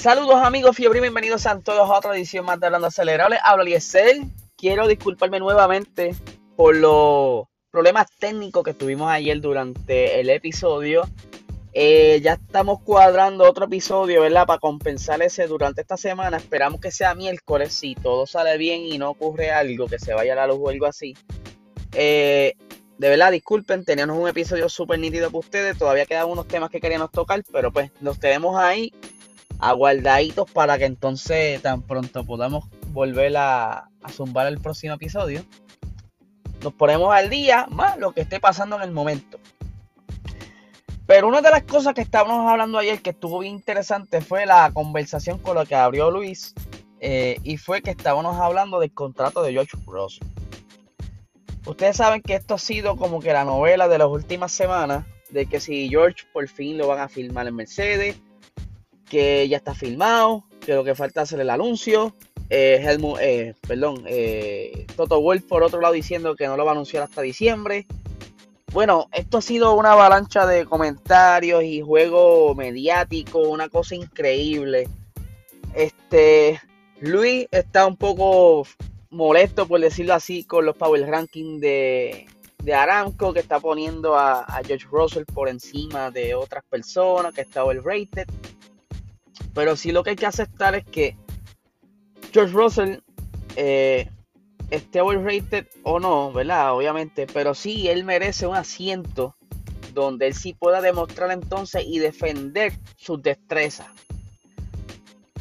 Saludos amigos Fiebre, bienvenidos a todos a otra edición más de Hablando Acelerable. Hablo Eliezer. Quiero disculparme nuevamente por los problemas técnicos que tuvimos ayer durante el episodio. Eh, ya estamos cuadrando otro episodio, ¿verdad? Para compensar ese durante esta semana. Esperamos que sea miércoles, si todo sale bien y no ocurre algo, que se vaya a la luz o algo así. Eh, de verdad, disculpen, teníamos un episodio súper nítido para ustedes. Todavía quedan unos temas que queríamos tocar, pero pues los tenemos ahí aguardaditos para que entonces tan pronto podamos volver a, a zumbar el próximo episodio. Nos ponemos al día más lo que esté pasando en el momento. Pero una de las cosas que estábamos hablando ayer que estuvo bien interesante fue la conversación con la que abrió Luis. Eh, y fue que estábamos hablando del contrato de George Russell. Ustedes saben que esto ha sido como que la novela de las últimas semanas. De que si George por fin lo van a filmar en Mercedes. Que ya está filmado. Que lo que falta es hacer el anuncio. Eh, Helmut, eh, perdón, eh, Toto Wolf por otro lado diciendo que no lo va a anunciar hasta diciembre. Bueno, esto ha sido una avalancha de comentarios y juego mediático, una cosa increíble. Este, Luis está un poco molesto, por decirlo así, con los Power Rankings de, de Aramco, que está poniendo a, a, George Russell por encima de otras personas, que está overrated. Pero sí lo que hay que aceptar es que George Russell eh, esté overrated o no, ¿verdad? Obviamente, pero sí, él merece un asiento donde él sí pueda demostrar entonces y defender sus destrezas.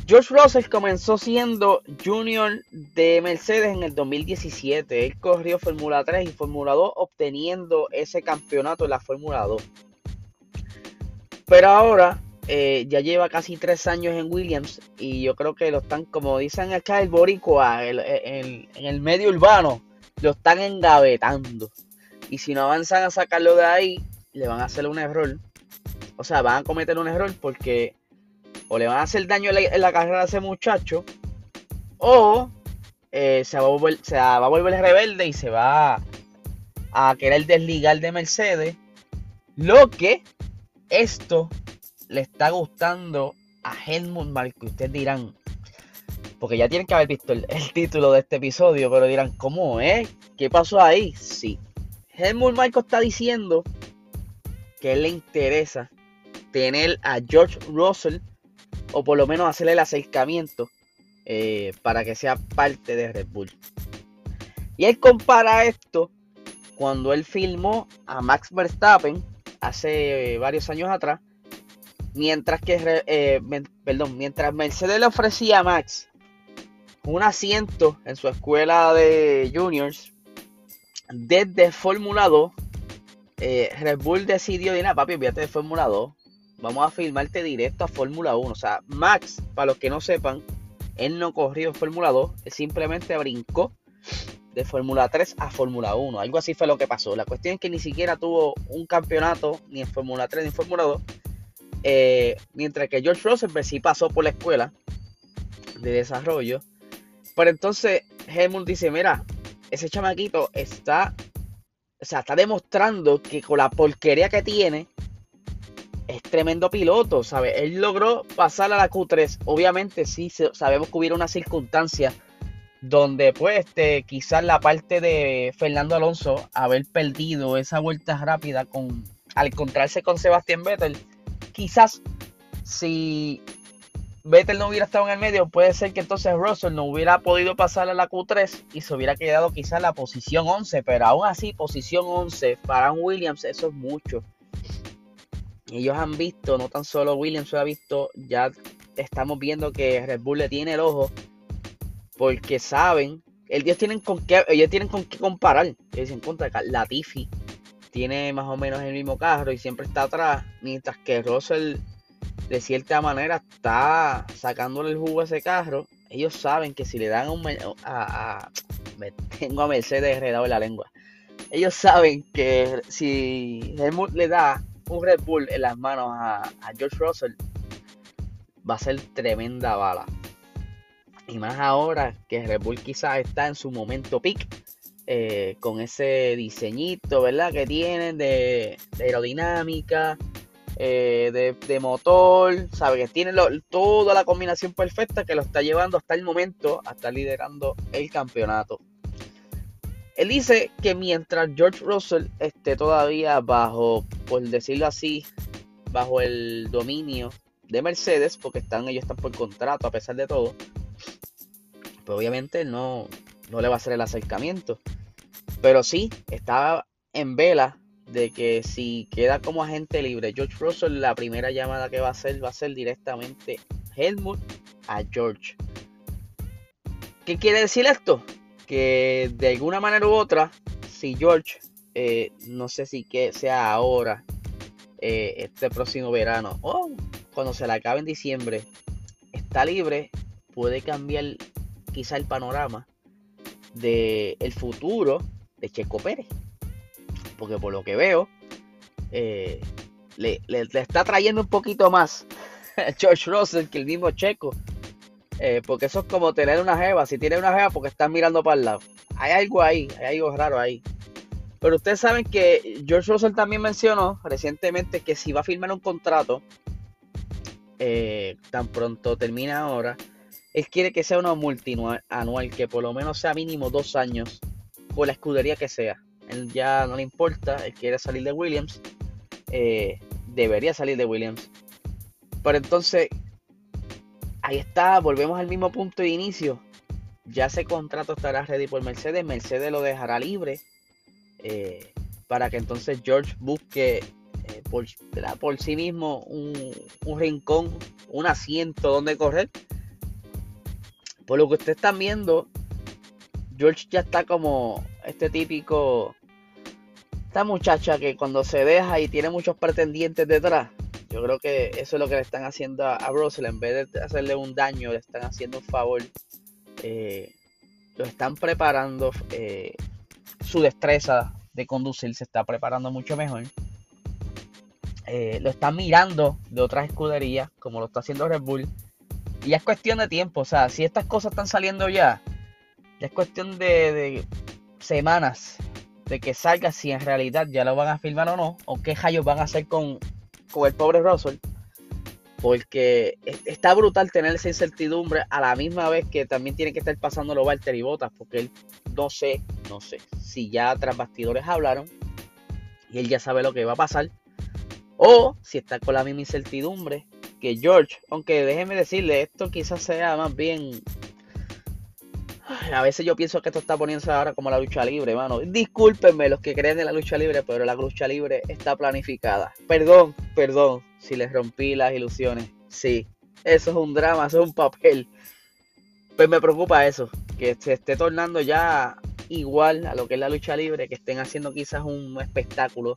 George Russell comenzó siendo junior de Mercedes en el 2017. Él corrió Fórmula 3 y Fórmula 2 obteniendo ese campeonato en la Fórmula 2. Pero ahora eh, ya lleva casi tres años en Williams y yo creo que lo están, como dicen acá el boricua, el, el, en el medio urbano, lo están engavetando. Y si no avanzan a sacarlo de ahí, le van a hacer un error. O sea, van a cometer un error porque o le van a hacer daño en la, carrera a ese muchacho o eh, se, va a volver, se va a volver rebelde y se va a querer desligar de Mercedes. Lo que esto le está gustando a Helmut Marko. Ustedes dirán, porque ya tienen que haber visto el, título de este episodio, pero dirán, ¿cómo es? ¿Qué pasó ahí? Sí. Helmut Marko está diciendo que él le interesa tener a George Russell, o por lo menos hacerle el acercamiento eh, para que sea parte de Red Bull. Y él compara esto cuando él filmó a Max Verstappen hace varios años atrás mientras que eh, perdón, mientras Mercedes le ofrecía a Max un asiento en su escuela de juniors desde Fórmula 2 eh, Red Bull decidió papi olvídate de Fórmula 2 vamos a filmarte directo a Fórmula 1 o sea Max para los que no sepan él no corrió en Fórmula 2 él simplemente brincó de Fórmula 3 a Fórmula 1 algo así fue lo que pasó. La cuestión es que ni siquiera tuvo un campeonato ni en Fórmula 3 ni en Fórmula 2 eh, mientras que George Russell pues, sí pasó por la escuela de desarrollo. Pero entonces Helmut dice, mira, ese chamaquito está, o sea, está demostrando que con la porquería que tiene, es tremendo piloto, ¿sabes? Él logró pasar a la Q3. Obviamente sí sabemos que hubiera una circunstancia donde pues este, quizás la parte de Fernando Alonso haber perdido esa vuelta rápida con al encontrarse con Sebastián Vettel quizás si Vettel no hubiera estado en el medio, puede ser que entonces Russell no hubiera podido pasar a la Q3 y se hubiera quedado quizás la posición 11, pero aún así, posición 11 para un Williams, eso es mucho. Ellos han visto, no tan solo Williams lo ha visto, ya estamos viendo que Red Bull le tiene el ojo porque saben, ellos tienen con qué, ellos tienen con qué comparar. Ellos dicen contra Latifi tiene más o menos el mismo carro y siempre está atrás, mientras que Russell de cierta manera está sacándole el jugo a ese carro. Ellos saben que si le dan un... A, me tengo a Mercedes enredado en la lengua. Ellos saben que si Helmut le da un Red Bull en las manos a, a George Russell, va a ser tremenda bala. Y más ahora que Red Bull quizás está en su momento peak eh, con ese diseñito, ¿verdad? Que tienen de, aerodinámica. eh, de, motor, sabe que tiene toda la combinación perfecta que lo está llevando hasta el momento a estar liderando el campeonato. Él dice que mientras George Russell esté todavía bajo, por decirlo así, bajo el dominio de Mercedes, porque están, ellos están por contrato a pesar de todo, pues obviamente no, no le va a hacer el acercamiento. Pero sí, está en vela de que si queda como agente libre George Russell, la primera llamada que va a hacer va a ser directamente Helmut a George. ¿Qué quiere decir esto? Que de alguna manera u otra, si George, eh, no sé si que sea ahora, eh, este próximo verano, o cuando se le acabe en diciembre, está libre, puede cambiar quizá el panorama del el futuro de Checo Pérez porque por lo que veo, eh, le, está trayendo un poquito más George Russell que el mismo Checo. Eh, porque eso es como tener una jeva. Si tiene una jeva, porque están mirando para el lado. Hay algo ahí, hay algo raro ahí. Pero ustedes saben que George Russell también mencionó recientemente que si va a firmar un contrato, eh, tan pronto termina ahora, él quiere que sea uno multianual, que por lo menos sea mínimo dos años, con la escudería que sea. Él ya no le importa, él quiere salir de Williams. Eh, debería salir de Williams. Pero entonces, ahí está, volvemos al mismo punto de inicio. Ya ese contrato estará ready por Mercedes. Mercedes lo dejará libre. Eh, para que entonces George busque eh, por, por, sí mismo un, un, rincón, un asiento donde correr. Por lo que ustedes están viendo, George ya está como este típico esta muchacha que cuando se deja y tiene muchos pretendientes detrás, yo creo que eso es lo que le están haciendo a, Russell. En vez de hacerle un daño, le están haciendo un favor. Eh, lo están preparando. Eh, su destreza de conducir se está preparando mucho mejor. Eh, lo están mirando de otras escuderías, como lo está haciendo Red Bull. Y es cuestión de tiempo. O sea, si estas cosas están saliendo ya, es cuestión de, semanas de que salga si en realidad ya lo van a filmar o no, o qué rayos van a hacer con, con el pobre Russell. Porque está brutal tener esa incertidumbre a la misma vez que también tiene que estar pasando los Walter y Botas, porque él no sé, no sé si ya tras bastidores hablaron y él ya sabe lo que va a pasar, o si está con la misma incertidumbre que George, aunque déjeme decirle, esto quizás sea más bien a veces yo pienso que esto está poniéndose ahora como la lucha libre, mano. Discúlpenme los que creen en la lucha libre, pero la lucha libre está planificada. Perdón, perdón si les rompí las ilusiones. Sí, eso es un drama, eso es un papel. Pues me preocupa eso, que se esté tornando ya igual a lo que es la lucha libre, que estén haciendo quizás un espectáculo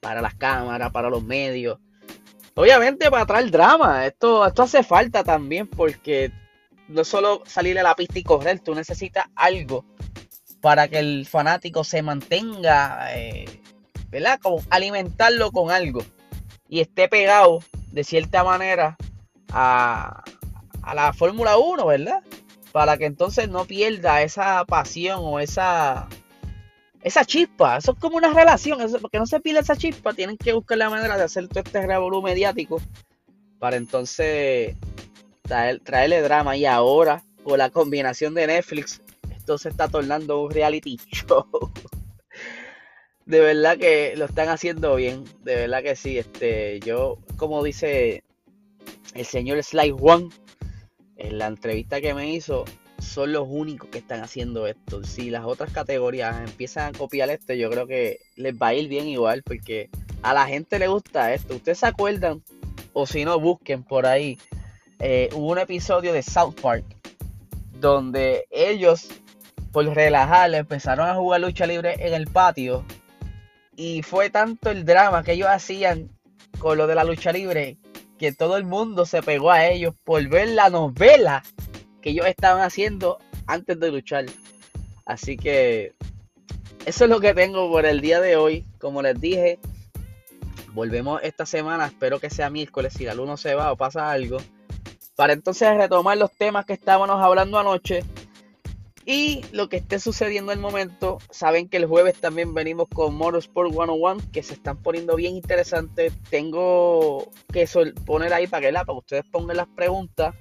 para las cámaras, para los medios. Obviamente para traer drama, esto, esto hace falta también porque no solo salir a la pista y correr, tú necesitas algo para que el fanático se mantenga, eh, ¿verdad? Como alimentarlo con algo y esté pegado de cierta manera a, a la Fórmula 1, ¿verdad? Para que entonces no pierda esa pasión o esa, esa chispa. Eso es como una relación, eso, porque no se pierda esa chispa, tienen que buscar la manera de hacer todo este revolú mediático para entonces traerle drama y ahora con la combinación de Netflix esto se está tornando un reality show. de verdad que lo están haciendo bien, de verdad que sí. Este, yo, como dice el señor Sly One en la entrevista que me hizo, son los únicos que están haciendo esto. Si las otras categorías empiezan a copiar esto, yo creo que les va a ir bien igual, porque a la gente le gusta esto. ¿Ustedes se acuerdan? O si no, busquen por ahí eh, hubo un episodio de South Park donde ellos, por relajar, empezaron a jugar lucha libre en el patio. Y fue tanto el drama que ellos hacían con lo de la lucha libre que todo el mundo se pegó a ellos por ver la novela que ellos estaban haciendo antes de luchar. Así que eso es lo que tengo por el día de hoy. Como les dije, volvemos esta semana. Espero que sea miércoles. Si la luna se va o pasa algo para entonces retomar los temas que estábamos hablando anoche Y lo que esté sucediendo en el momento, saben que el jueves también venimos con Motorsport 101, que se están poniendo bien interesantes. Tengo que poner ahí para que, la, para que ustedes pongan las preguntas.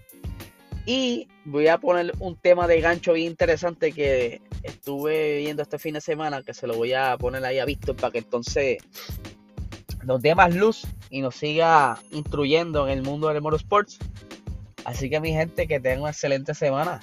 Y voy a poner un tema de gancho bien interesante que estuve viendo este fin de semana, que se lo voy a poner ahí a Víctor para que entonces nos dé más luz y nos siga instruyendo en el mundo del motorsports. Así que mi gente, que tengan una excelente semana.